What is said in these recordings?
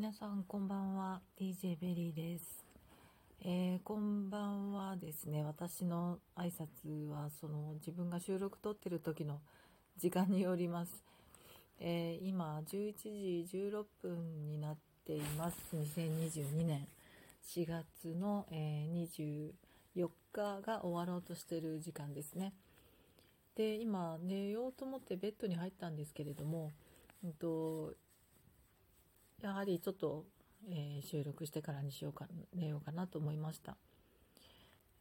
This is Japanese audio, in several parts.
皆さんこんばんは DJ ベリーです、えーこんばんはですね。私の挨拶はその自分が収録撮ってる時の時間によります、えー今11時16分になっています。2022年。4月の、えー24日が終わろうとしてる時間ですね。で今寝ようと思ってベッドに入ったんですけれども、うんとやはりちょっと、えー収録してからにしようか寝ようかなと思いました。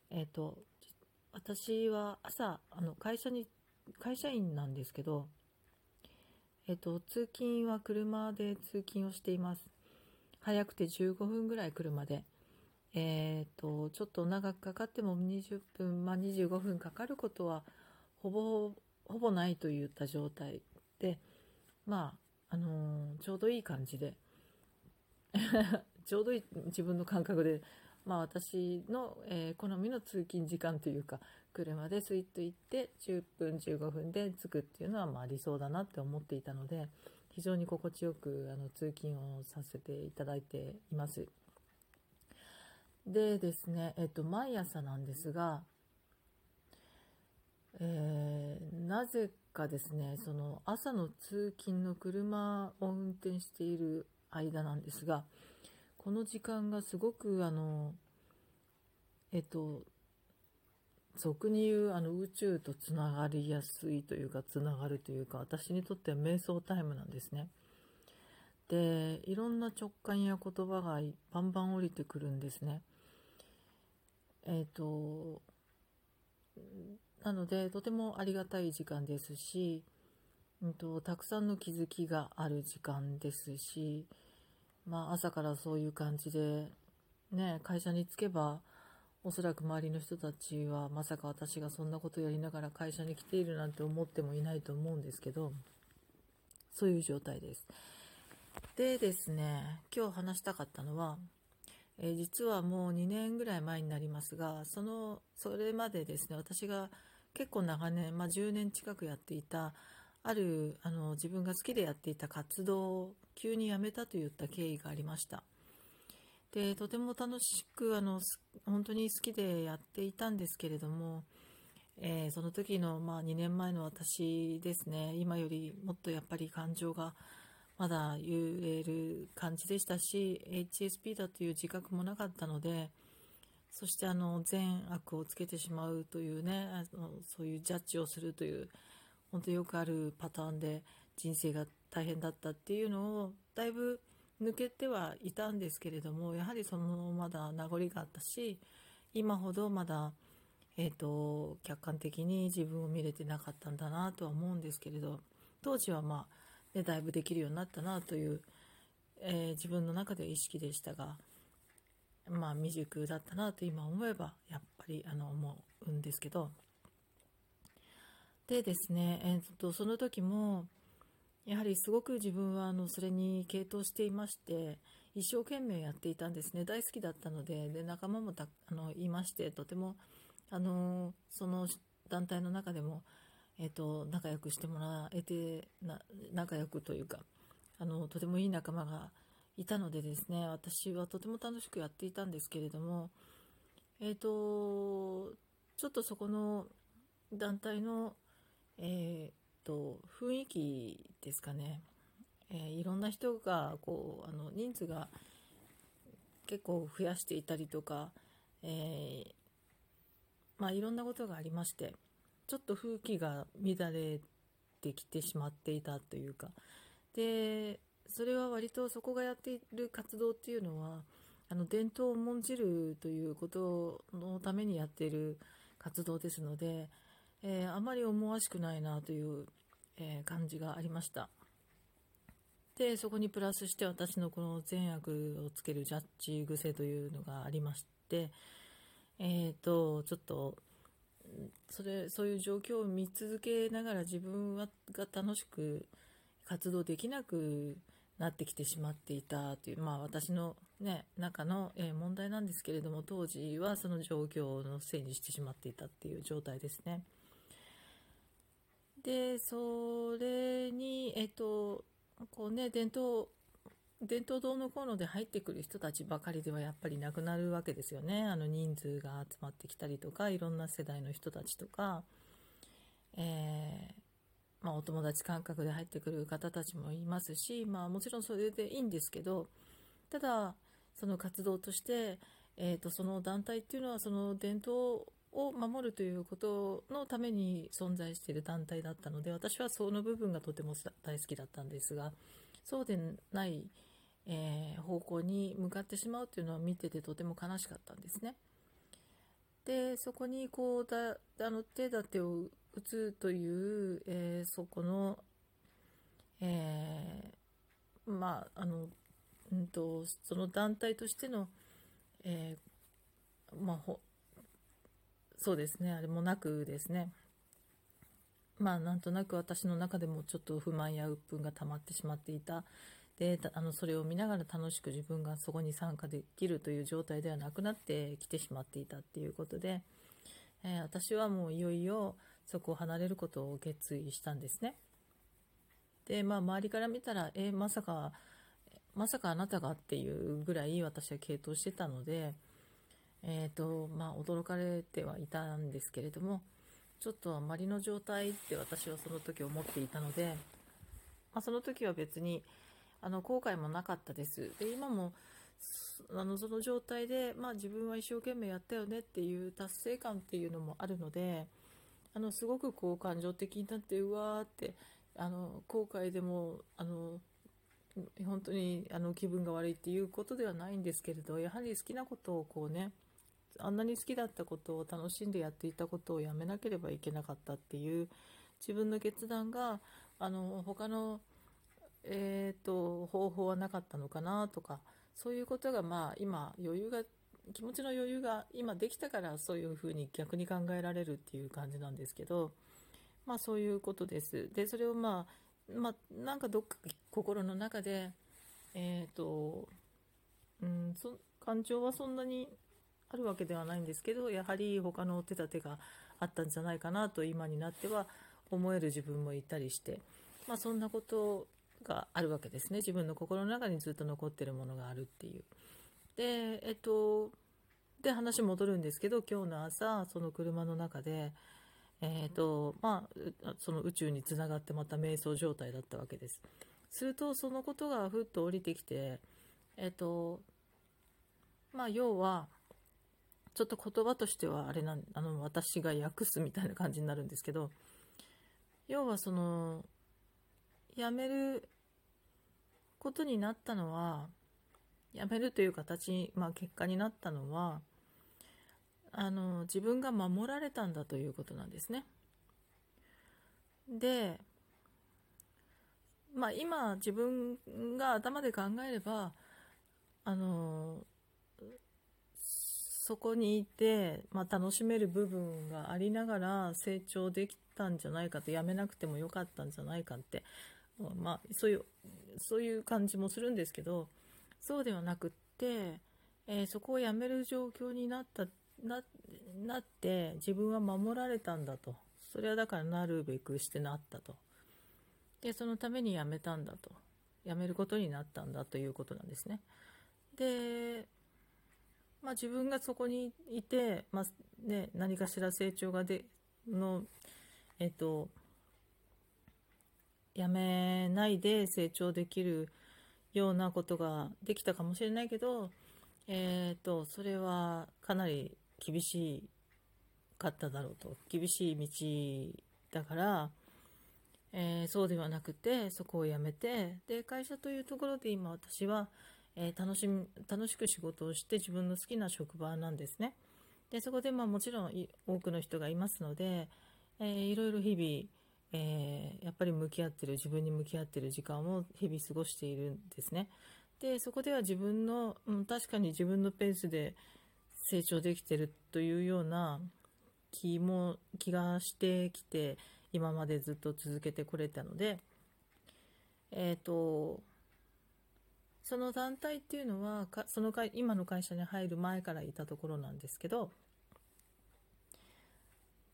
えっ、と私は朝あの会社に会社員なんですけどえっ、と通勤は車で通勤をしています。早くて15分ぐらい車で。えっ、とちょっと長くかかっても20分まあ25分かかることはほぼほぼないといった状態でまああのーちょうどいい感じで ちょうどいい自分の感覚で、まあ、私の、えー好みの通勤時間というか車でスイッと行って10分15分で着くっていうのはまあ理想だなって思っていたので非常に心地よくあの通勤をさせていただいています。でですね、えっと、毎朝なんですが、えーなぜかですねその朝の通勤の車を運転している間なんですがこの時間がすごくあのえっと俗に言うあの宇宙とつながりやすいというかつながるというか私にとっては瞑想タイムなんですね。でいろんな直感や言葉がバンバン降りてくるんですね。えっ、となのでとてもありがたい時間ですし、うん、とたくさんの気づきがある時間ですし、まあ、朝からそういう感じで、ね、会社に着けばおそらく周りの人たちはまさか私がそんなことやりながら会社に来ているなんて思ってもいないと思うんですけどそういう状態です。でですね今日話したかったのはえー実はもう2年ぐらい前になりますがそのそれまでですね私が結構長年、まあ、10年近くやっていたあるあの自分が好きでやっていた活動を急にやめたといった経緯がありました。でとても楽しくあの本当に好きでやっていたんですけれども、えーその時の、まあ、2年前の私ですね今よりもっとやっぱり感情がまだ言える感じでしたし HSP だという自覚もなかったのでそしてあの善悪をつけてしまうというねあのそういうジャッジをするという本当よくあるパターンで人生が大変だったっていうのをだいぶ抜けてはいたんですけれどもやはりそのまだ名残があったし今ほどまだ、えー、と客観的に自分を見れてなかったんだなとは思うんですけれど当時はまあ、ね、だいぶできるようになったなという、えー自分の中では意識でしたが、まあ、未熟だったなと今思えばやっぱりあの思うんですけどでですね、えーとその時もやはりすごく自分はあのそれに傾倒していまして一生懸命やっていたんですね。大好きだったのでで仲間もたあのいましてとてもあのその団体の中でも、えー、と仲良くしてもらえてな仲良くというかあのとてもいい仲間がいたのでですね私はとても楽しくやっていたんですけれどもえっ、とちょっとそこの団体のえーと雰囲気ですかね、えーいろんな人がこうあの人数が結構増やしていたりとか、えーまあ、いろんなことがありましてちょっと風紀が乱れてきてしまっていたというか。でそれは割とそこがやっている活動っていうのはあの伝統を重んじるということのためにやっている活動ですので、えーあまり思わしくないなという、えー感じがありましたでそこにプラスして私のこの善悪をつけるジャッジ癖というのがありましてえっ、とちょっとそれそういう状況を見続けながら自分はが楽しく活動できなくなってきてしまっていたという、まあ、私の、ね、中の、え問題なんですけれども当時はその状況のせいにしてしまっていたっていう状態ですね。でそれに、えっとこうね、伝統伝統堂のこうので入ってくる人たちばかりではやっぱりなくなるわけですよね。あの人数が集まってきたりとか、いろんな世代の人たちとか、えー、まあ、お友達感覚で入ってくる方たちもいますし、まあ、もちろんそれでいいんですけど、ただ、その活動として、えーと、その団体っていうのはその伝統を守るということのために存在している団体だったので私はその部分がとても大好きだったんですがそうでない、えー、方向に向かってしまうというのは見ててとても悲しかったんですね。でそこにこうだあの手立てを打つという、えー、そこの、えー、まああの、うんと、その団体としての、えー、まあそうですね。あれもなくですね。まあなんとなく私の中でもちょっと不満や鬱憤が溜まってしまっていた。であのそれを見ながら楽しく自分がそこに参加できるという状態ではなくなってきてしまっていたっていうことで、えー、私はもういよいよそこを離れることを決意したんですね。でまあ周りから見たらえー、まさかまさかあなたがっていうぐらい私は傾倒してたので、えーとまあ、驚かれてはいたんですけれどもちょっとあまりの状態って私はその時思っていたので、まあ、その時は別にあの後悔もなかったです。で今もあのその状態で、まあ、自分は一生懸命やったよねっていう達成感っていうのもあるのであのすごくこう感情的になってうわーってあの後悔でもあの本当にあの気分が悪いっていうことではないんですけれどやはり好きなことをこうねあんなに好きだったことを楽しんでやっていたことをやめなければいけなかったっていう自分の決断があの他の、えーと、方法はなかったのかなとかそういうことがまあ今余裕が気持ちの余裕が今できたからそういうふうに逆に考えられるっていう感じなんですけどまあそういうことです。でそれをまあまあなんかどっか心の中でえっ、ー、とうん感情はそんなにあるわけではないんですけどやはり他の手立てがあったんじゃないかなと今になっては思える自分もいたりして、まあ、そんなことがあるわけですね自分の心の中にずっと残ってるものがあるっていう。でえっとで話戻るんですけど今日の朝その車の中で、えーとまあ、その宇宙につながってまた瞑想状態だったわけです。するとそのことがふっと降りてきて、えっ、とまあ要はちょっと言葉としてはあれなんあの私が訳すみたいな感じになるんですけど要はその辞めることになったのは辞めるという形、まあ、結果になったのはあの自分が守られたんだということなんですね。で、まあ、今自分が頭で考えればあのそこにいて、まあ、楽しめる部分がありながら成長できたんじゃないかとやめなくてもよかったんじゃないかって、まあ、そういうそういう感じもするんですけどそうではなくって、えー、そこをやめる状況になったななって自分は守られたんだと。それはだからなるべくしてなったと。でそのためにやめたんだと。やめることになったんだということなんですね。でまあ、自分がそこにいて、まあね、何かしら成長がでの、えっと、やめないで成長できるようなことができたかもしれないけど、えっと、それはかなり厳しかっただろうと。厳しい道だから、えー、そうではなくてそこをやめてで会社というところで今私はえー、楽しみ楽しく仕事をして自分の好きな職場なんですね。でそこでまあもちろん多くの人がいますので、えー、いろいろ日々、えー、やっぱり向き合ってる自分に向き合ってる時間を日々過ごしているんですね。でそこでは自分の、うん、確かに自分のペースで成長できてるというような気も気がしてきて今までずっと続けてこれたのでえっ、ー、とその団体っていうのはその会今の会社に入る前からいたところなんですけど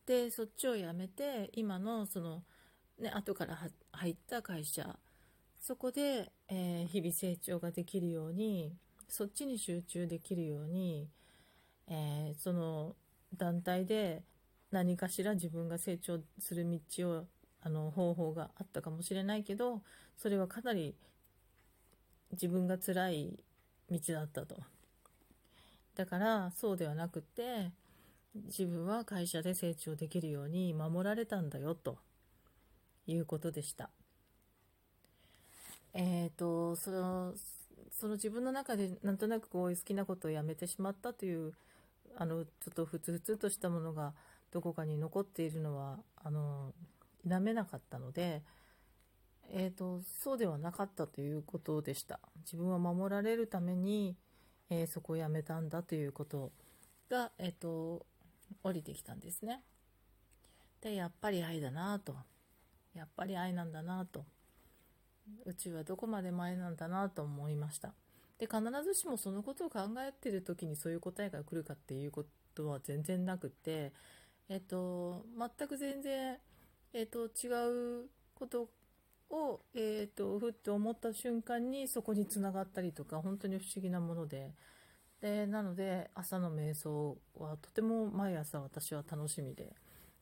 でそっちを辞めて今のその、ね、後から入った会社そこで、えー、日々成長ができるようにそっちに集中できるように、えー、その団体で何かしら自分が成長する道をあの方法があったかもしれないけどそれはかなり自分が辛い道だったとだからそうではなくて自分は会社で成長できるように守られたんだよということでした。えっ、ー、とそのその自分の中でなんとなくこう好きなことをやめてしまったというあのちょっとふつふつとしたものがどこかに残っているのはあの否めなかったので、えーと、そうではなかったということでした。自分は守られるために、えー、そこをやめたんだということが、えーと降りてきたんですね。でやっぱり愛だなと。やっぱり愛なんだなと。宇宙はどこまで前なんだなと思いました。で必ずしもそのことを考えてる時にそういう答えが来るかっていうことは全然なくてえっと全く全然えっと違うことを、えっとふって思った瞬間にそこにつながったりとか本当に不思議なもので。でなので朝の瞑想はとても毎朝私は楽しみで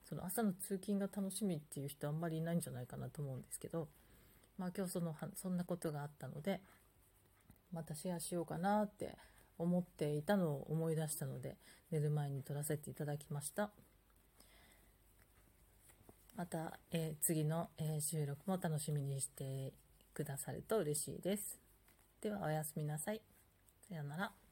その朝の通勤が楽しみっていう人あんまりいないんじゃないかなと思うんですけどまあ、今日そのそんなことがあったのでまたシェアしようかなって思っていたのを思い出したので寝る前に撮らせていただきました。また、えー、次の、えー、収録も楽しみにしてくださると嬉しいです。ではおやすみなさい。さようなら。